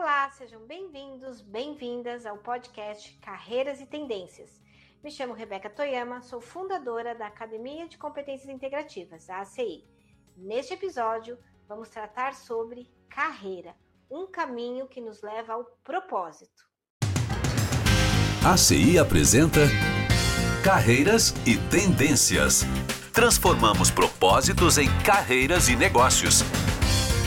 Olá, sejam bem-vindos, bem-vindas ao podcast Carreiras e Tendências. Me chamo Rebeca Toyama, sou fundadora da Academia de Competências Integrativas, a ACI. Neste episódio, vamos tratar sobre carreira, um caminho que nos leva ao propósito. A ACI apresenta Carreiras e Tendências. Transformamos propósitos em carreiras e negócios.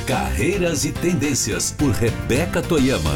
Carreiras e Tendências, por Rebeca Toyama.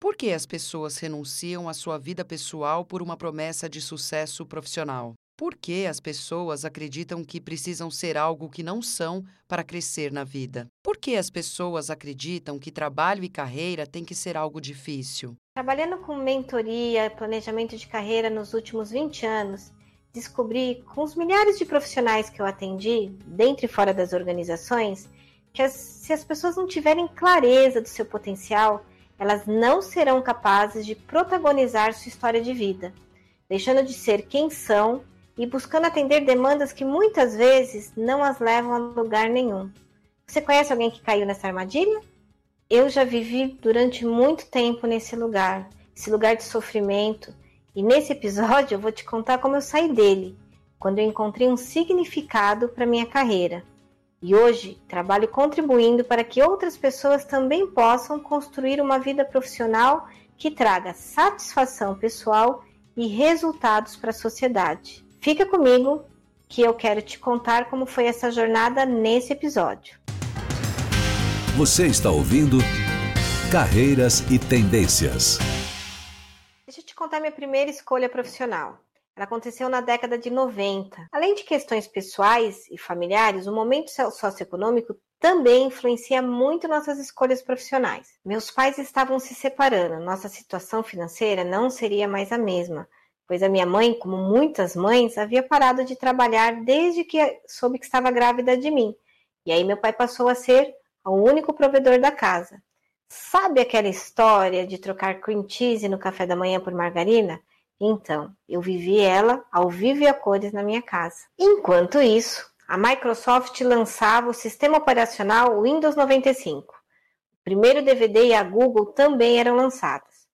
Por que as pessoas renunciam à sua vida pessoal por uma promessa de sucesso profissional? Por que as pessoas acreditam que precisam ser algo que não são para crescer na vida? Por que as pessoas acreditam que trabalho e carreira têm que ser algo difícil? Trabalhando com mentoria, planejamento de carreira nos últimos 20 anos, descobri com os milhares de profissionais que eu atendi, dentro e fora das organizações, que as, se as pessoas não tiverem clareza do seu potencial, elas não serão capazes de protagonizar sua história de vida, deixando de ser quem são e buscando atender demandas que muitas vezes não as levam a lugar nenhum. Você conhece alguém que caiu nessa armadilha? Eu já vivi durante muito tempo nesse lugar, esse lugar de sofrimento, e nesse episódio eu vou te contar como eu saí dele, quando eu encontrei um significado para minha carreira. E hoje trabalho contribuindo para que outras pessoas também possam construir uma vida profissional que traga satisfação pessoal e resultados para a sociedade. Fica comigo que eu quero te contar como foi essa jornada nesse episódio. Você está ouvindo Carreiras e Tendências te contar minha primeira escolha profissional. Ela aconteceu na década de 90. Além de questões pessoais e familiares, o momento socioeconômico também influencia muito nossas escolhas profissionais. Meus pais estavam se separando, nossa situação financeira não seria mais a mesma, pois a minha mãe, como muitas mães, havia parado de trabalhar desde que soube que estava grávida de mim. E aí meu pai passou a ser o único provedor da casa. Sabe aquela história de trocar cream cheese no café da manhã por margarina? Então, eu vivi ela ao vivo e a cores na minha casa. Enquanto isso, a Microsoft lançava o sistema operacional Windows 95. O primeiro DVD e a Google também eram lançadas.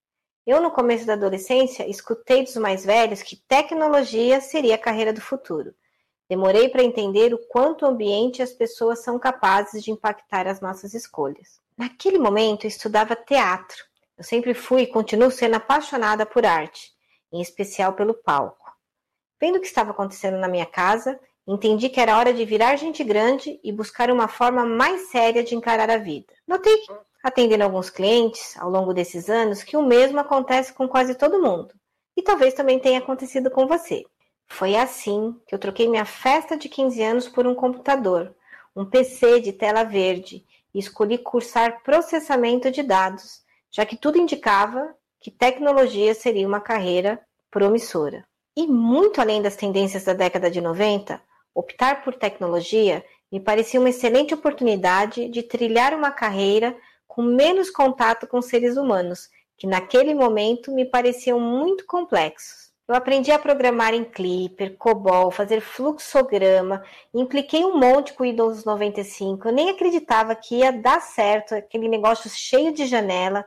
Eu, no começo da adolescência, escutei dos mais velhos que tecnologia seria a carreira do futuro. Demorei para entender o quanto o ambiente e as pessoas são capazes de impactar as nossas escolhas. Naquele momento, eu estudava teatro. Eu sempre fui e continuo sendo apaixonada por arte, em especial pelo palco. Vendo o que estava acontecendo na minha casa, entendi que era hora de virar gente grande e buscar uma forma mais séria de encarar a vida. Notei, atendendo alguns clientes ao longo desses anos, que o mesmo acontece com quase todo mundo. E talvez também tenha acontecido com você. Foi assim que eu troquei minha festa de 15 anos por um computador, um PC de tela verde e escolhi cursar processamento de dados, já que tudo indicava que tecnologia seria uma carreira promissora. E muito além das tendências da década de 90, optar por tecnologia me parecia uma excelente oportunidade de trilhar uma carreira com menos contato com seres humanos, que naquele momento me pareciam muito complexos. Eu aprendi a programar em Clipper, COBOL, fazer fluxograma, impliquei um monte com o Windows 95. Eu nem acreditava que ia dar certo aquele negócio cheio de janela.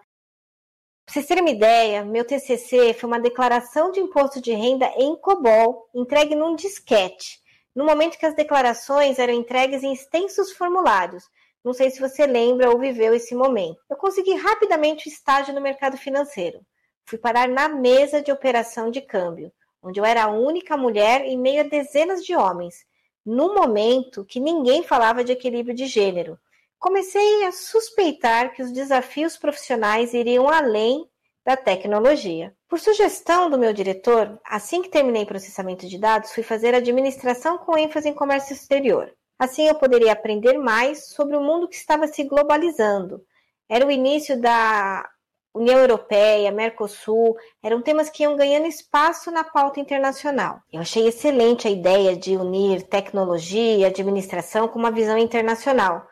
Para vocês terem uma ideia, meu TCC foi uma declaração de imposto de renda em COBOL, entregue num disquete, no momento que as declarações eram entregues em extensos formulários. Não sei se você lembra ou viveu esse momento. Eu consegui rapidamente o estágio no mercado financeiro fui parar na mesa de operação de câmbio, onde eu era a única mulher em meio a dezenas de homens, no momento que ninguém falava de equilíbrio de gênero. Comecei a suspeitar que os desafios profissionais iriam além da tecnologia. Por sugestão do meu diretor, assim que terminei processamento de dados, fui fazer administração com ênfase em comércio exterior. Assim eu poderia aprender mais sobre o mundo que estava se globalizando. Era o início da União Europeia, Mercosul, eram temas que iam ganhando espaço na pauta internacional. Eu achei excelente a ideia de unir tecnologia e administração com uma visão internacional.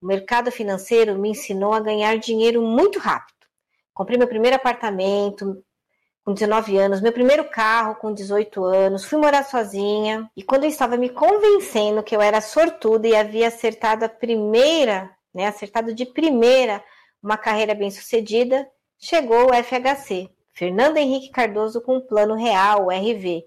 O mercado financeiro me ensinou a ganhar dinheiro muito rápido. Comprei meu primeiro apartamento com 19 anos, meu primeiro carro com 18 anos, fui morar sozinha e quando eu estava me convencendo que eu era sortuda e havia acertado a primeira né, acertado de primeira uma carreira bem-sucedida, chegou o FHC, Fernando Henrique Cardoso com o Plano Real, o RV.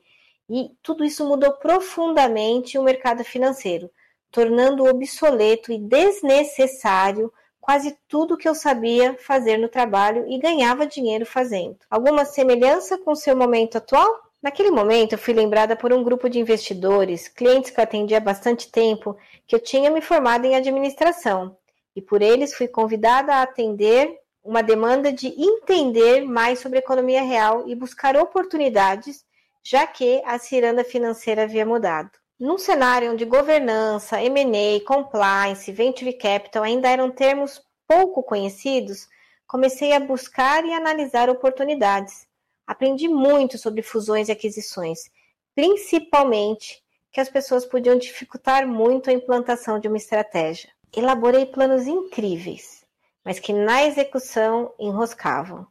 E tudo isso mudou profundamente o mercado financeiro, tornando obsoleto e desnecessário quase tudo que eu sabia fazer no trabalho e ganhava dinheiro fazendo. Alguma semelhança com o seu momento atual? Naquele momento, eu fui lembrada por um grupo de investidores, clientes que eu atendi há bastante tempo, que eu tinha me formado em administração, e por eles fui convidada a atender uma demanda de entender mais sobre economia real e buscar oportunidades, já que a ciranda financeira havia mudado. Num cenário onde governança, M&A, compliance, venture capital ainda eram termos pouco conhecidos, comecei a buscar e analisar oportunidades. Aprendi muito sobre fusões e aquisições, principalmente que as pessoas podiam dificultar muito a implantação de uma estratégia. Elaborei planos incríveis, mas que na execução enroscavam.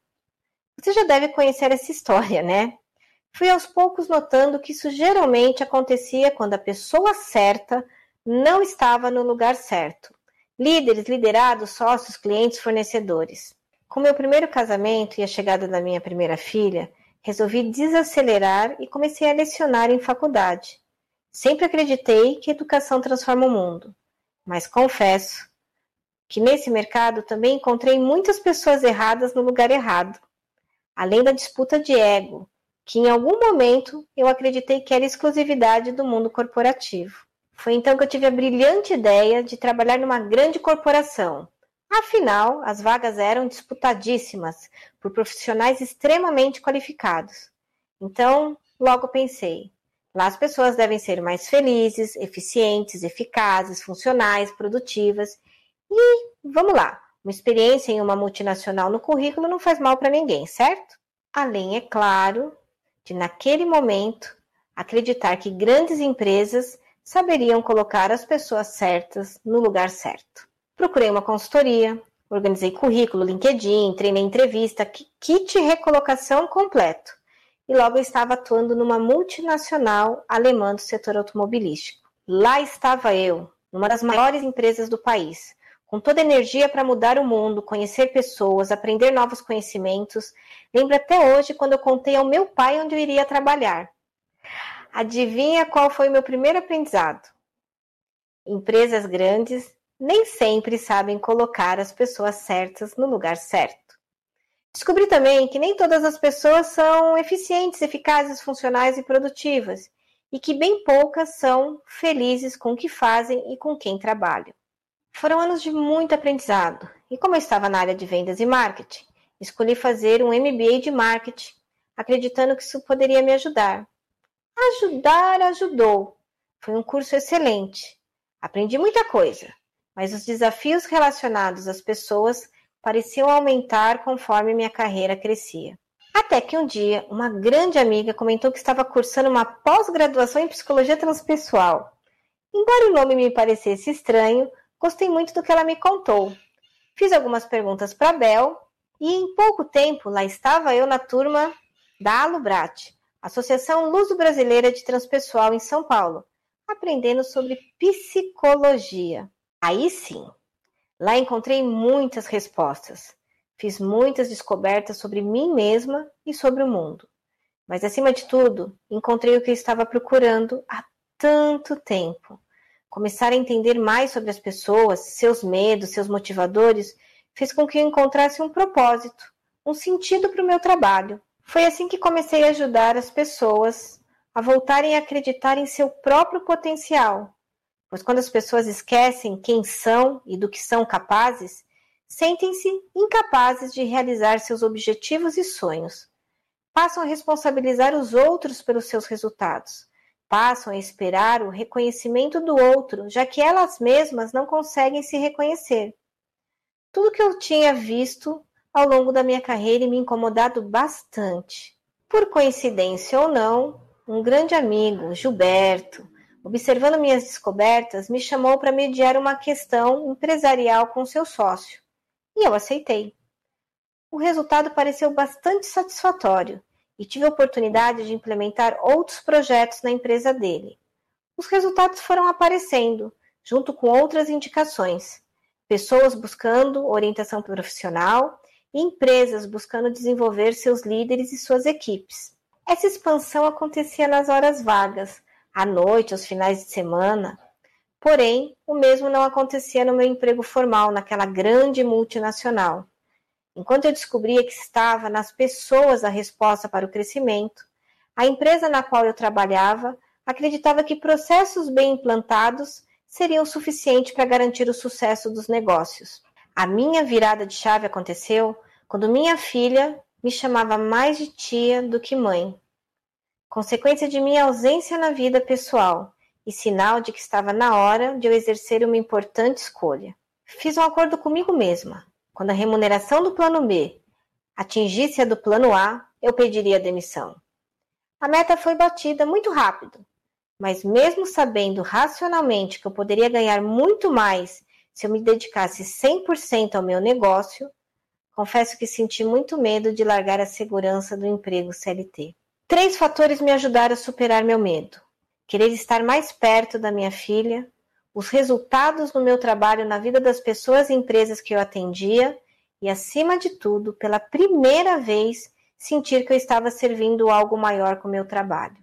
Você já deve conhecer essa história, né? Fui aos poucos notando que isso geralmente acontecia quando a pessoa certa não estava no lugar certo. Líderes, liderados, sócios, clientes, fornecedores. Com meu primeiro casamento e a chegada da minha primeira filha, resolvi desacelerar e comecei a lecionar em faculdade. Sempre acreditei que educação transforma o mundo, mas confesso que nesse mercado também encontrei muitas pessoas erradas no lugar errado. Além da disputa de ego, que em algum momento eu acreditei que era exclusividade do mundo corporativo. Foi então que eu tive a brilhante ideia de trabalhar numa grande corporação. Afinal, as vagas eram disputadíssimas por profissionais extremamente qualificados. Então, logo pensei: lá as pessoas devem ser mais felizes, eficientes, eficazes, funcionais, produtivas. E vamos lá, uma experiência em uma multinacional no currículo não faz mal para ninguém, certo? Além, é claro, de, naquele momento, acreditar que grandes empresas saberiam colocar as pessoas certas no lugar certo. Procurei uma consultoria, organizei currículo, LinkedIn, treinei entrevista, kit recolocação completo. E logo estava atuando numa multinacional alemã do setor automobilístico. Lá estava eu, numa das maiores empresas do país, com toda energia para mudar o mundo, conhecer pessoas, aprender novos conhecimentos. Lembro até hoje quando eu contei ao meu pai onde eu iria trabalhar. Adivinha qual foi o meu primeiro aprendizado? Empresas grandes nem sempre sabem colocar as pessoas certas no lugar certo. Descobri também que nem todas as pessoas são eficientes, eficazes, funcionais e produtivas, e que bem poucas são felizes com o que fazem e com quem trabalham. Foram anos de muito aprendizado, e como eu estava na área de vendas e marketing, escolhi fazer um MBA de marketing, acreditando que isso poderia me ajudar. Ajudar ajudou. Foi um curso excelente. Aprendi muita coisa, mas os desafios relacionados às pessoas pareciam aumentar conforme minha carreira crescia. Até que um dia, uma grande amiga comentou que estava cursando uma pós-graduação em psicologia transpessoal. Embora o nome me parecesse estranho, Gostei muito do que ela me contou. Fiz algumas perguntas para Bel e em pouco tempo lá estava eu na turma da Alubrat, Associação Luso Brasileira de Transpessoal em São Paulo, aprendendo sobre psicologia. Aí sim, lá encontrei muitas respostas. Fiz muitas descobertas sobre mim mesma e sobre o mundo. Mas acima de tudo, encontrei o que estava procurando há tanto tempo Começar a entender mais sobre as pessoas, seus medos, seus motivadores, fez com que eu encontrasse um propósito, um sentido para o meu trabalho. Foi assim que comecei a ajudar as pessoas a voltarem a acreditar em seu próprio potencial. Pois quando as pessoas esquecem quem são e do que são capazes, sentem-se incapazes de realizar seus objetivos e sonhos. Passam a responsabilizar os outros pelos seus resultados passam a esperar o reconhecimento do outro, já que elas mesmas não conseguem se reconhecer. Tudo que eu tinha visto ao longo da minha carreira e me incomodado bastante. Por coincidência ou não, um grande amigo, Gilberto, observando minhas descobertas, me chamou para mediar uma questão empresarial com seu sócio. E eu aceitei. O resultado pareceu bastante satisfatório e tive a oportunidade de implementar outros projetos na empresa dele. Os resultados foram aparecendo, junto com outras indicações. pessoas buscando orientação profissional e empresas buscando desenvolver seus líderes e suas equipes. Essa expansão acontecia nas horas vagas, à noite, aos finais de semana. Porém, o mesmo não acontecia no meu emprego formal naquela grande multinacional. Enquanto eu descobria que estava nas pessoas a resposta para o crescimento, a empresa na qual eu trabalhava acreditava que processos bem implantados seriam suficientes para garantir o sucesso dos negócios. A minha virada de chave aconteceu quando minha filha me chamava mais de tia do que mãe. Consequência de minha ausência na vida pessoal e sinal de que estava na hora de eu exercer uma importante escolha. Fiz um acordo comigo mesma. Quando a remuneração do plano B atingisse a do plano A, eu pediria demissão. A meta foi batida muito rápido, mas mesmo sabendo racionalmente que eu poderia ganhar muito mais se eu me dedicasse 100% ao meu negócio, confesso que senti muito medo de largar a segurança do emprego CLT. Três fatores me ajudaram a superar meu medo: querer estar mais perto da minha filha, os resultados no meu trabalho na vida das pessoas e empresas que eu atendia e, acima de tudo, pela primeira vez, sentir que eu estava servindo algo maior com o meu trabalho.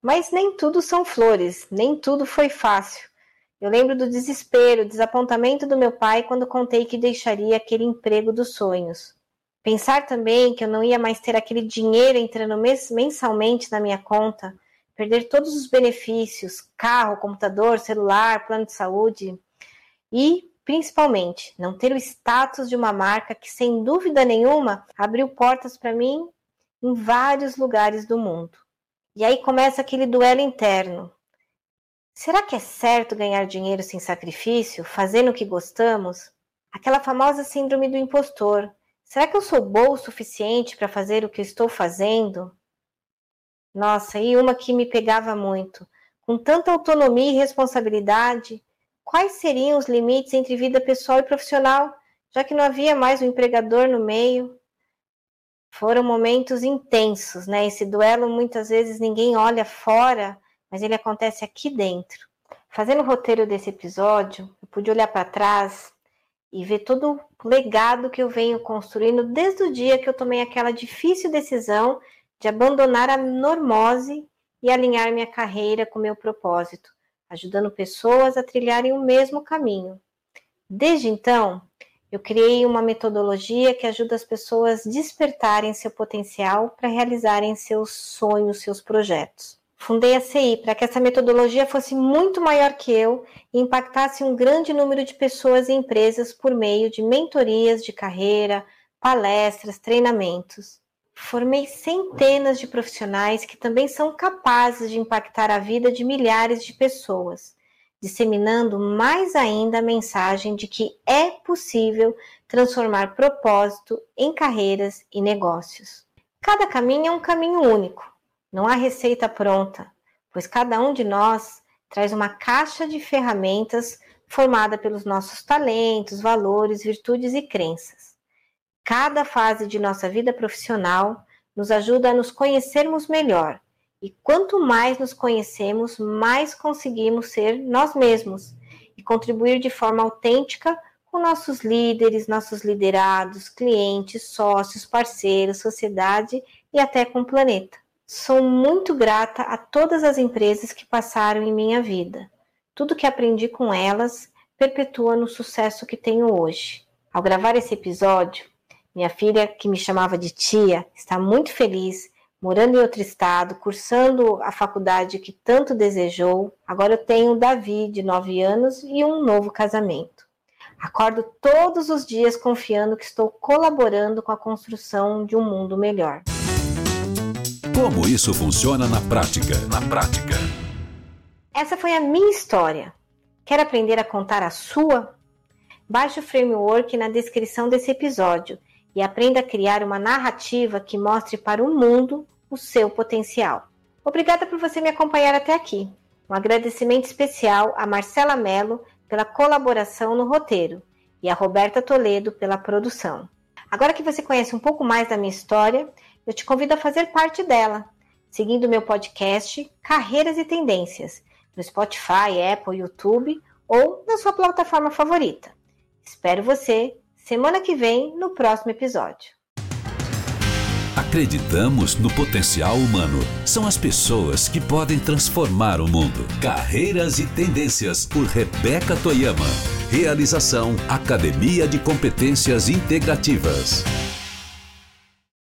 Mas nem tudo são flores, nem tudo foi fácil. Eu lembro do desespero, desapontamento do meu pai quando contei que deixaria aquele emprego dos sonhos. Pensar também que eu não ia mais ter aquele dinheiro entrando mensalmente na minha conta perder todos os benefícios, carro, computador, celular, plano de saúde e, principalmente, não ter o status de uma marca que, sem dúvida nenhuma, abriu portas para mim em vários lugares do mundo. E aí começa aquele duelo interno. Será que é certo ganhar dinheiro sem sacrifício, fazendo o que gostamos? Aquela famosa síndrome do impostor. Será que eu sou boa o suficiente para fazer o que estou fazendo? Nossa, e uma que me pegava muito. Com tanta autonomia e responsabilidade, quais seriam os limites entre vida pessoal e profissional, já que não havia mais um empregador no meio? Foram momentos intensos, né? Esse duelo muitas vezes ninguém olha fora, mas ele acontece aqui dentro. Fazendo o roteiro desse episódio, eu pude olhar para trás e ver todo o legado que eu venho construindo desde o dia que eu tomei aquela difícil decisão de abandonar a normose e alinhar minha carreira com meu propósito, ajudando pessoas a trilharem o mesmo caminho. Desde então, eu criei uma metodologia que ajuda as pessoas a despertarem seu potencial para realizarem seus sonhos, seus projetos. Fundei a CI para que essa metodologia fosse muito maior que eu e impactasse um grande número de pessoas e empresas por meio de mentorias de carreira, palestras, treinamentos. Formei centenas de profissionais que também são capazes de impactar a vida de milhares de pessoas, disseminando mais ainda a mensagem de que é possível transformar propósito em carreiras e negócios. Cada caminho é um caminho único, não há receita pronta, pois cada um de nós traz uma caixa de ferramentas formada pelos nossos talentos, valores, virtudes e crenças. Cada fase de nossa vida profissional nos ajuda a nos conhecermos melhor. E quanto mais nos conhecemos, mais conseguimos ser nós mesmos e contribuir de forma autêntica com nossos líderes, nossos liderados, clientes, sócios, parceiros, sociedade e até com o planeta. Sou muito grata a todas as empresas que passaram em minha vida. Tudo que aprendi com elas perpetua no sucesso que tenho hoje. Ao gravar esse episódio, minha filha, que me chamava de tia, está muito feliz, morando em outro estado, cursando a faculdade que tanto desejou. Agora eu tenho Davi, de 9 anos, e um novo casamento. Acordo todos os dias confiando que estou colaborando com a construção de um mundo melhor. Como isso funciona na prática? Na prática. Essa foi a minha história. Quer aprender a contar a sua? Baixe o framework na descrição desse episódio e aprenda a criar uma narrativa que mostre para o mundo o seu potencial. Obrigada por você me acompanhar até aqui. Um agradecimento especial a Marcela Mello pela colaboração no roteiro e a Roberta Toledo pela produção. Agora que você conhece um pouco mais da minha história, eu te convido a fazer parte dela, seguindo meu podcast Carreiras e Tendências, no Spotify, Apple, YouTube ou na sua plataforma favorita. Espero você semana que vem no próximo episódio. Acreditamos no potencial humano. São as pessoas que podem transformar o mundo. Carreiras e Tendências por Rebeca Toyama. Realização Academia de Competências Integrativas.